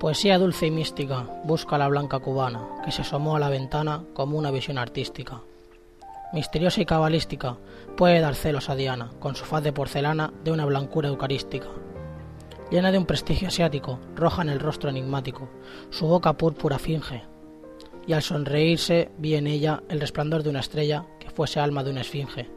Poesía dulce y mística busca la blanca cubana, que se asomó a la ventana como una visión artística. Misteriosa y cabalística, puede dar celos a Diana, con su faz de porcelana de una blancura eucarística. Llena de un prestigio asiático, roja en el rostro enigmático, su boca púrpura finge, y al sonreírse vi en ella el resplandor de una estrella que fuese alma de una esfinge.